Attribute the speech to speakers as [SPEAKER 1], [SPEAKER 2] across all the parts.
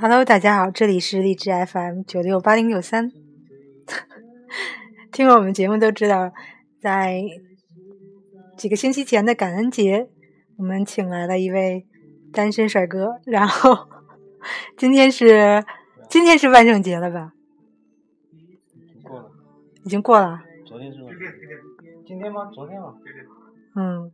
[SPEAKER 1] Hello，大家好，这里是荔枝 FM 九六八零六三。听过我们节目都知道，在几个星期前的感恩节，我们请来了一位单身帅哥。然后 今天是今天是万圣节了吧？
[SPEAKER 2] 过了，
[SPEAKER 1] 已经过了。
[SPEAKER 2] 昨天是吗？今天吗？昨天吗？
[SPEAKER 1] 嗯，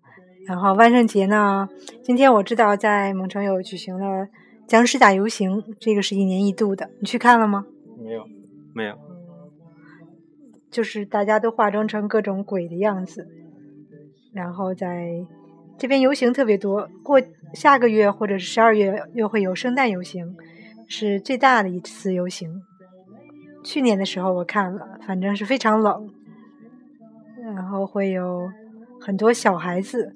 [SPEAKER 1] 然后万圣节呢？今天我知道在蒙城有举行了僵尸大游行，这个是一年一度的，你去看了吗？
[SPEAKER 2] 没有，没有。
[SPEAKER 1] 就是大家都化妆成各种鬼的样子，然后在这边游行特别多。过下个月或者是十二月又会有圣诞游行，是最大的一次游行。去年的时候我看了，反正是非常冷，然后会有很多小孩子。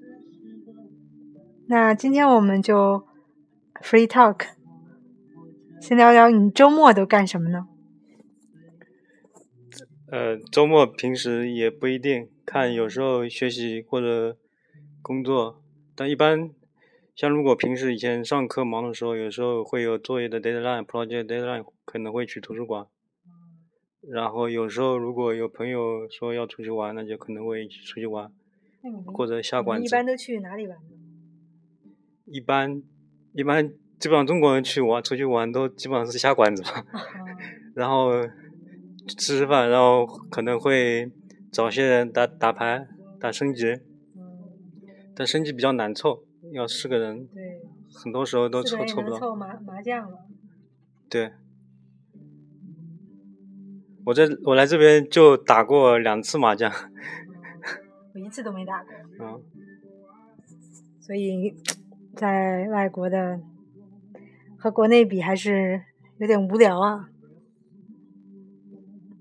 [SPEAKER 1] 那今天我们就 free talk，先聊聊你周末都干什么呢？
[SPEAKER 2] 呃，周末平时也不一定看，有时候学习或者工作，但一般像如果平时以前上课忙的时候，有时候会有作业的 deadline、project deadline，可能会去图书馆。然后有时候如果有朋友说要出去玩，那就可能会一起出去玩，或者下馆子。
[SPEAKER 1] 一般都去哪里玩？
[SPEAKER 2] 一般一般基本上中国人去玩出去玩都基本上是下馆子嘛，然后。吃吃饭，然后可能会找些人打打牌、打升级，但升级比较难凑，要四个人，
[SPEAKER 1] 对，
[SPEAKER 2] 很多时候都凑凑不到。
[SPEAKER 1] 凑麻麻将了。
[SPEAKER 2] 对，我在我来这边就打过两次麻将，
[SPEAKER 1] 我一次都没打过。
[SPEAKER 2] 嗯。
[SPEAKER 1] 所以，在外国的和国内比，还是有点无聊啊。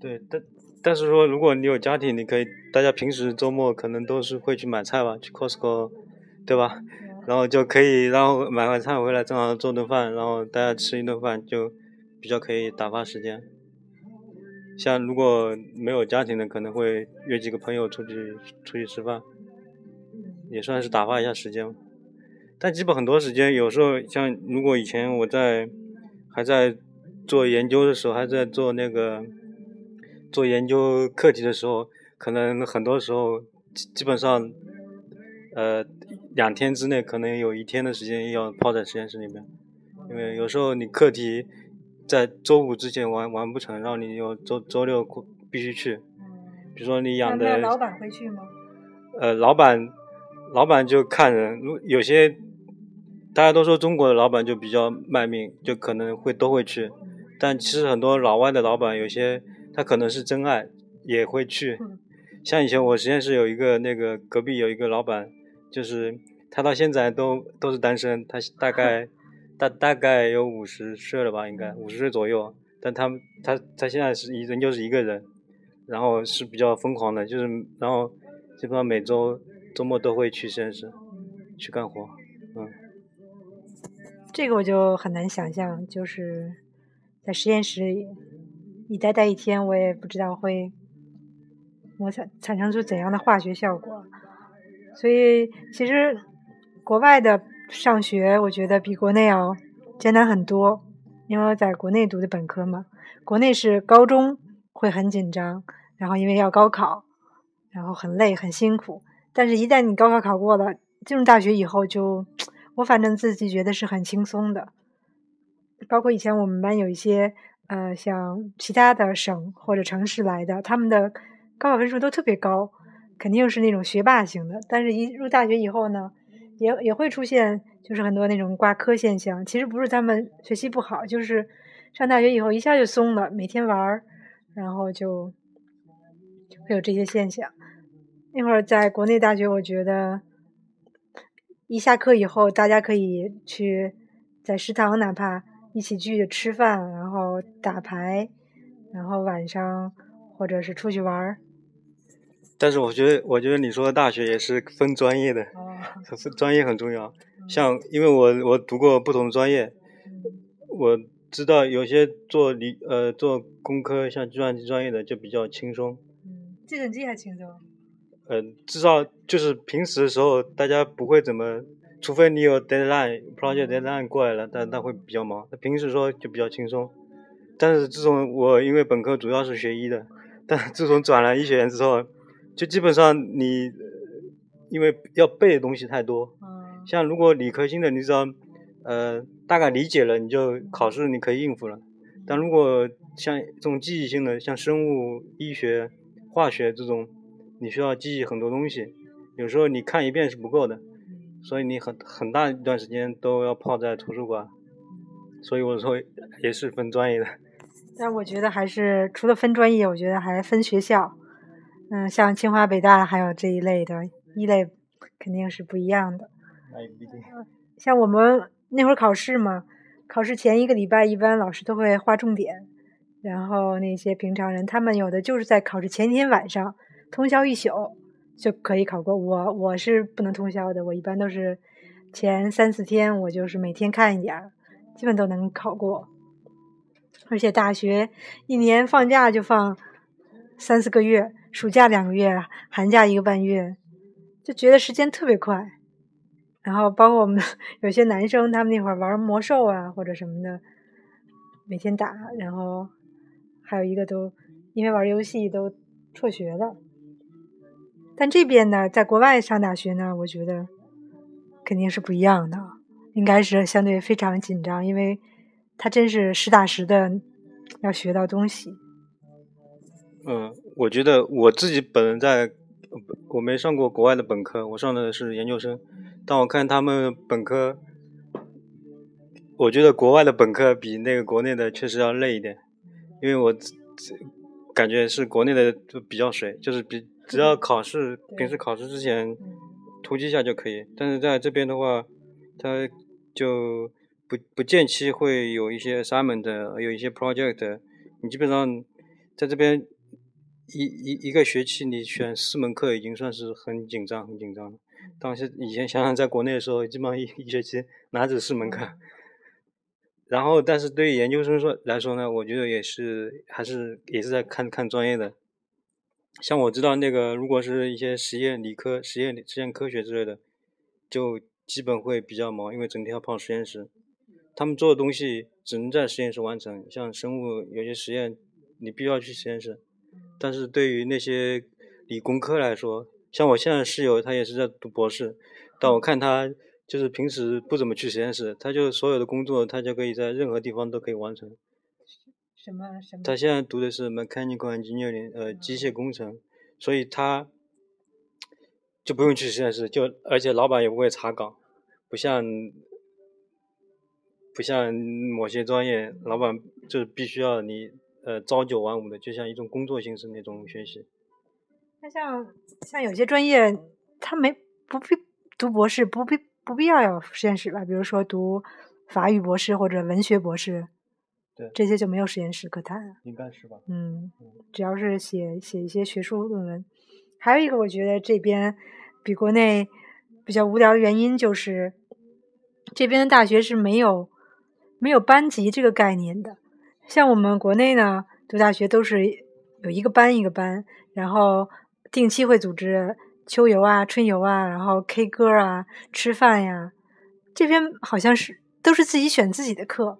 [SPEAKER 2] 对，但但是说，如果你有家庭，你可以，大家平时周末可能都是会去买菜吧，去 Costco，对吧？然后就可以，然后买完菜回来，正好做顿饭，然后大家吃一顿饭，就比较可以打发时间。像如果没有家庭的，可能会约几个朋友出去出去吃饭，也算是打发一下时间。但基本很多时间，有时候像如果以前我在还在做研究的时候，还在做那个。做研究课题的时候，可能很多时候基基本上，呃，两天之内可能有一天的时间要泡在实验室里面，因为有时候你课题在周五之前完完不成，然后你有周周六必须去。比如说你养的。
[SPEAKER 1] 老板会去吗？
[SPEAKER 2] 呃，老板，老板就看人，如有些大家都说中国的老板就比较卖命，就可能会都会去，但其实很多老外的老板有些。他可能是真爱，也会去。像以前我实验室有一个那个隔壁有一个老板，就是他到现在都都是单身。他大概 大大概有五十岁了吧，应该五十岁左右。但他他他现在是一人就是一个人，然后是比较疯狂的，就是然后基本上每周周末都会去实验室去干活。
[SPEAKER 1] 这个我就很难想象，就是在实验室里。一待待一天，我也不知道会我想产生出怎样的化学效果。所以，其实国外的上学，我觉得比国内要艰难很多。因为我在国内读的本科嘛，国内是高中会很紧张，然后因为要高考，然后很累很辛苦。但是，一旦你高考考过了，进入大学以后，就我反正自己觉得是很轻松的。包括以前我们班有一些。呃，像其他的省或者城市来的，他们的高考分数都特别高，肯定是那种学霸型的。但是，一入大学以后呢，也也会出现，就是很多那种挂科现象。其实不是他们学习不好，就是上大学以后一下就松了，每天玩儿，然后就会有这些现象。那会儿在国内大学，我觉得一下课以后，大家可以去在食堂，哪怕。一起聚着吃饭，然后打牌，然后晚上或者是出去玩儿。
[SPEAKER 2] 但是我觉得，我觉得你说的大学也是分专业的，分专业很重要。像因为我我读过不同的专业，我知道有些做理呃做工科，像计算机专业的就比较轻松。
[SPEAKER 1] 嗯，计算机还轻松。
[SPEAKER 2] 呃，至少就是平时的时候，大家不会怎么除非你有 deadline，project deadline 过来了，但那会比较忙。那平时说就比较轻松。但是自从我因为本科主要是学医的，但自从转了医学院之后，就基本上你因为要背的东西太多。像如果理科性的，你只要呃大概理解了，你就考试你可以应付了。但如果像这种记忆性的，像生物、医学、化学这种，你需要记忆很多东西，有时候你看一遍是不够的，所以你很很大一段时间都要泡在图书馆。所以我说也是分专业的。
[SPEAKER 1] 但我觉得还是除了分专业，我觉得还分学校。嗯，像清华、北大还有这一类的一类，肯定是不一样的。
[SPEAKER 2] 那也不一定。
[SPEAKER 1] 像我们那会儿考试嘛，考试前一个礼拜，一般老师都会划重点。然后那些平常人，他们有的就是在考试前一天晚上通宵一宿就可以考过。我我是不能通宵的，我一般都是前三四天，我就是每天看一点，基本都能考过。而且大学一年放假就放三四个月，暑假两个月，寒假一个半月，就觉得时间特别快。然后包括我们 有些男生，他们那会儿玩魔兽啊或者什么的，每天打，然后还有一个都因为玩游戏都辍学了。但这边呢，在国外上大学呢，我觉得肯定是不一样的，应该是相对非常紧张，因为。他真是实打实的要学到东西。
[SPEAKER 2] 嗯，我觉得我自己本人在，我没上过国外的本科，我上的是研究生。但我看他们本科，我觉得国外的本科比那个国内的确实要累一点，因为我感觉是国内的就比较水，就是比只要考试，平时考试之前突击一下就可以。但是在这边的话，他就。不不间期会有一些 assignment，有一些 project，你基本上在这边一一一个学期你选四门课已经算是很紧张很紧张了。当时以前想想在国内的时候，基本上一一学期哪止四门课。然后，但是对于研究生说来说呢，我觉得也是还是也是在看看专业的。像我知道那个，如果是一些实验理科、实验实验科学之类的，就基本会比较忙，因为整天要泡实验室。他们做的东西只能在实验室完成，像生物有些实验，你必须要去实验室。但是对于那些理工科来说，像我现在室友，他也是在读博士，但我看他就是平时不怎么去实验室，他就所有的工作他就可以在任何地方都可以完成。
[SPEAKER 1] 什么什么？
[SPEAKER 2] 他现在读的是 mechanical engineering，呃，机械工程，所以他就不用去实验室，就而且老板也不会查岗，不像。不像某些专业，老板就是必须要你呃朝九晚五的，就像一种工作形式那种学习。
[SPEAKER 1] 那像像有些专业，他没不必读博士，不必不必要有实验室吧？比如说读法语博士或者文学博士，
[SPEAKER 2] 对
[SPEAKER 1] 这些就没有实验室可谈。
[SPEAKER 2] 应该是吧？
[SPEAKER 1] 嗯，只要是写写一些学术论文。还有一个，我觉得这边比国内比较无聊的原因就是，这边的大学是没有。没有班级这个概念的，像我们国内呢，读大学都是有一个班一个班，然后定期会组织秋游啊、春游啊，然后 K 歌啊、吃饭呀。这边好像是都是自己选自己的课，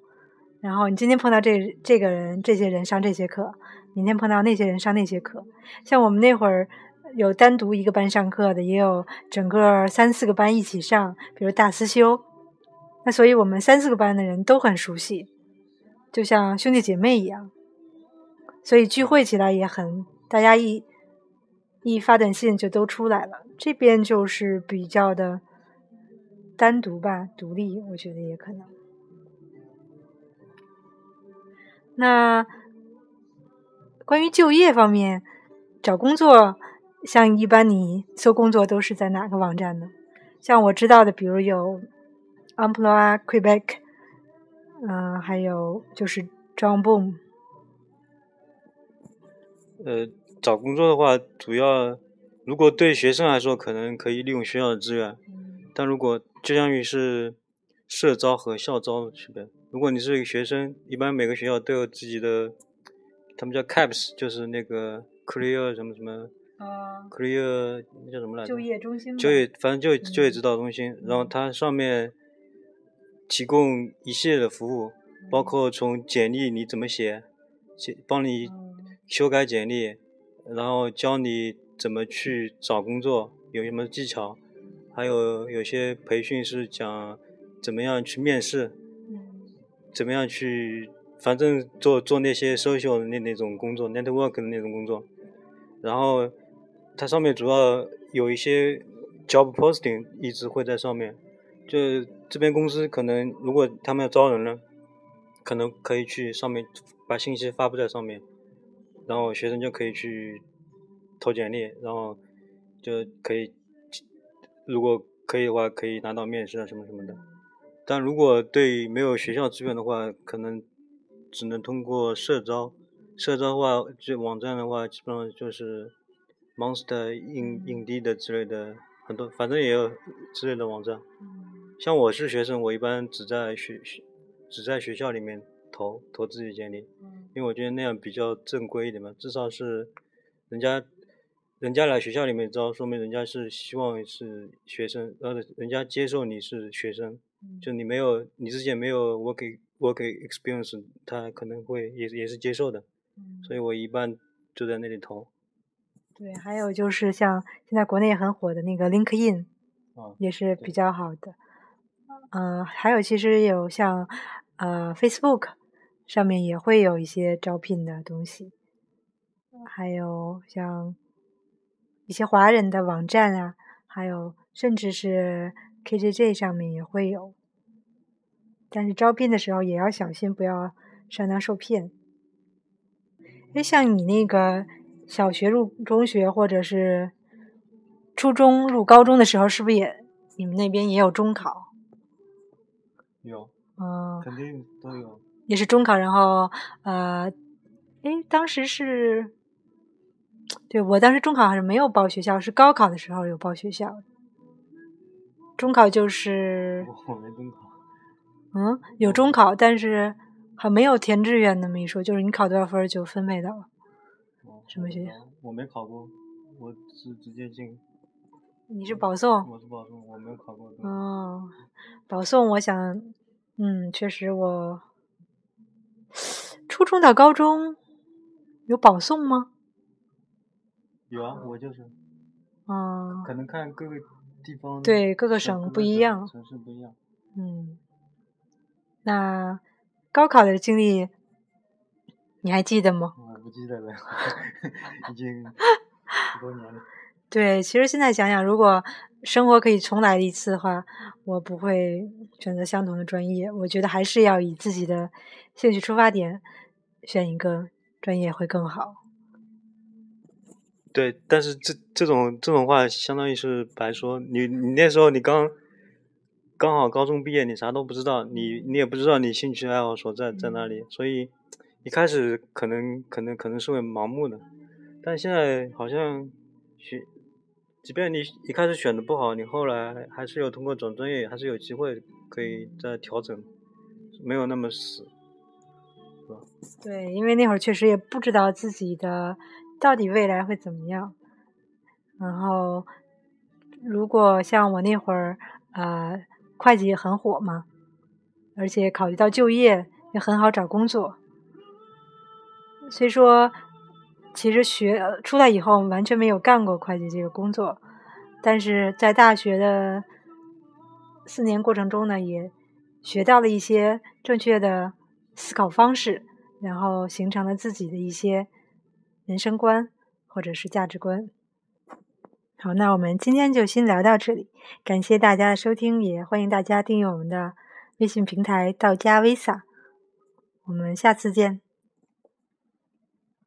[SPEAKER 1] 然后你今天碰到这这个人、这些人上这些课，明天碰到那些人上那些课。像我们那会儿有单独一个班上课的，也有整个三四个班一起上，比如大思修。那所以，我们三四个班的人都很熟悉，就像兄弟姐妹一样，所以聚会起来也很，大家一一发短信就都出来了。这边就是比较的单独吧，独立，我觉得也可能。那关于就业方面，找工作，像一般你搜工作都是在哪个网站呢？像我知道的，比如有。Emploi Quebec，嗯，还有就是 John Boom。
[SPEAKER 2] 呃，找工作的话，主要如果对学生来说，可能可以利用学校的资源；但如果就相当于是社招和校招的区别。如果你是一个学生，一般每个学校都有自己的，他们叫 Caps，就是那个 Career 什么什么
[SPEAKER 1] 啊
[SPEAKER 2] ，career 那叫什么来着？
[SPEAKER 1] 就业中心吧。
[SPEAKER 2] 就业，反正就业就业
[SPEAKER 1] 嗯
[SPEAKER 2] 指导中心，然后它上面提供一系列的服务，包括从简历你怎么写，写帮你
[SPEAKER 1] 嗯
[SPEAKER 2] 修改简历，然后教你怎么去找工作，有什么技巧，还有有些培训是讲怎么样去面试，
[SPEAKER 1] 嗯
[SPEAKER 2] 怎么样去，反正做做那些 social 的那那种工作，network 的那种工作。然后它上面主要有一些 job posting 一直会在上面，就这边公司可能如果他们要招人了，可能可以去上面把信息发布在上面，然后学生就可以去投简历，然后就可以，如果可以的话，可以拿到面试啊什么什么的。但如果对没有学校资源的话，可能只能通过社招。社招的话，这网站的话，基本上就是 Monster、印印地的之类的很多，反正也有之类的网站。
[SPEAKER 1] 嗯
[SPEAKER 2] 像我是学生，我一般只在学学只在学校里面投投自己简历，
[SPEAKER 1] 嗯
[SPEAKER 2] 因为我觉得那样比较正规一点嘛，至少是人家人家来学校里面招，说明人家是希望是学生，呃，人家接受你是学生，
[SPEAKER 1] 嗯
[SPEAKER 2] 就你没有你之前没有 work work experience，他可能会也也是接受的，
[SPEAKER 1] 嗯
[SPEAKER 2] 所以我一般就在那里投。
[SPEAKER 1] 对，还有就是像现在国内很火的那个 LinkedIn，
[SPEAKER 2] 啊
[SPEAKER 1] 也是比较好的。嗯、还有其实有像呃 Facebook 上面也会有一些招聘的东西，还有像一些华人的网站啊，还有甚至是 KJJ 上面也会有。但是招聘的时候也要小心，不要上当受骗。哎，像你那个小学入中学，或者是初中入高中的时候，是不是也你们那边也有中考？
[SPEAKER 2] 有，
[SPEAKER 1] 嗯，
[SPEAKER 2] 肯定都有。
[SPEAKER 1] 也是中考，然后呃，哎，当时是，对我当时中考还是没有报学校，是高考的时候有报学校。中考就是
[SPEAKER 2] 我没中考。
[SPEAKER 1] 嗯有中考，但是还没有填志愿那么一说，就是你考多少分就分配到了。
[SPEAKER 2] 哦
[SPEAKER 1] 什么学校？
[SPEAKER 2] 我没考过，我是直接进。
[SPEAKER 1] 你是保送？
[SPEAKER 2] 我是保送，我没有考过。
[SPEAKER 1] 哦，保送，我想，嗯，确实我初中到高中有保送吗？
[SPEAKER 2] 有啊，我就是，
[SPEAKER 1] 嗯，
[SPEAKER 2] 可能看各个地方。
[SPEAKER 1] 对各个
[SPEAKER 2] 省
[SPEAKER 1] 不一样
[SPEAKER 2] 城市不一样。
[SPEAKER 1] 嗯，那高考的经历你还记得吗？
[SPEAKER 2] 我不记得了，已经很多年了。
[SPEAKER 1] 对，其实现在想想，如果生活可以重来一次的话，我不会选择相同的专业。我觉得还是要以自己的兴趣出发点，选一个专业会更好。
[SPEAKER 2] 对，但是这这种这种话，相当于是白说。你你那时候你刚刚好高中毕业，你啥都不知道，你你也不知道你兴趣爱好所在在哪里，所以一开始可能可能可能是会盲目的，但现在好像学，即便你一开始选的不好，你后来还是有通过转专业，还是有机会可以再调整，没有那么死。
[SPEAKER 1] 对，因为那会儿确实也不知道自己的到底未来会怎么样。然后，如果像我那会儿，呃，会计很火嘛，而且考虑到就业也很好找工作，虽说，其实学出来以后完全没有干过会计这个工作，但是在大学的四年过程中呢，也学到了一些正确的思考方式。然后形成了自己的一些人生观或者是价值观。好，那我们今天就先聊到这里，感谢大家的收听，也欢迎大家订阅我们的微信平台“道家 Visa”。我们下次见。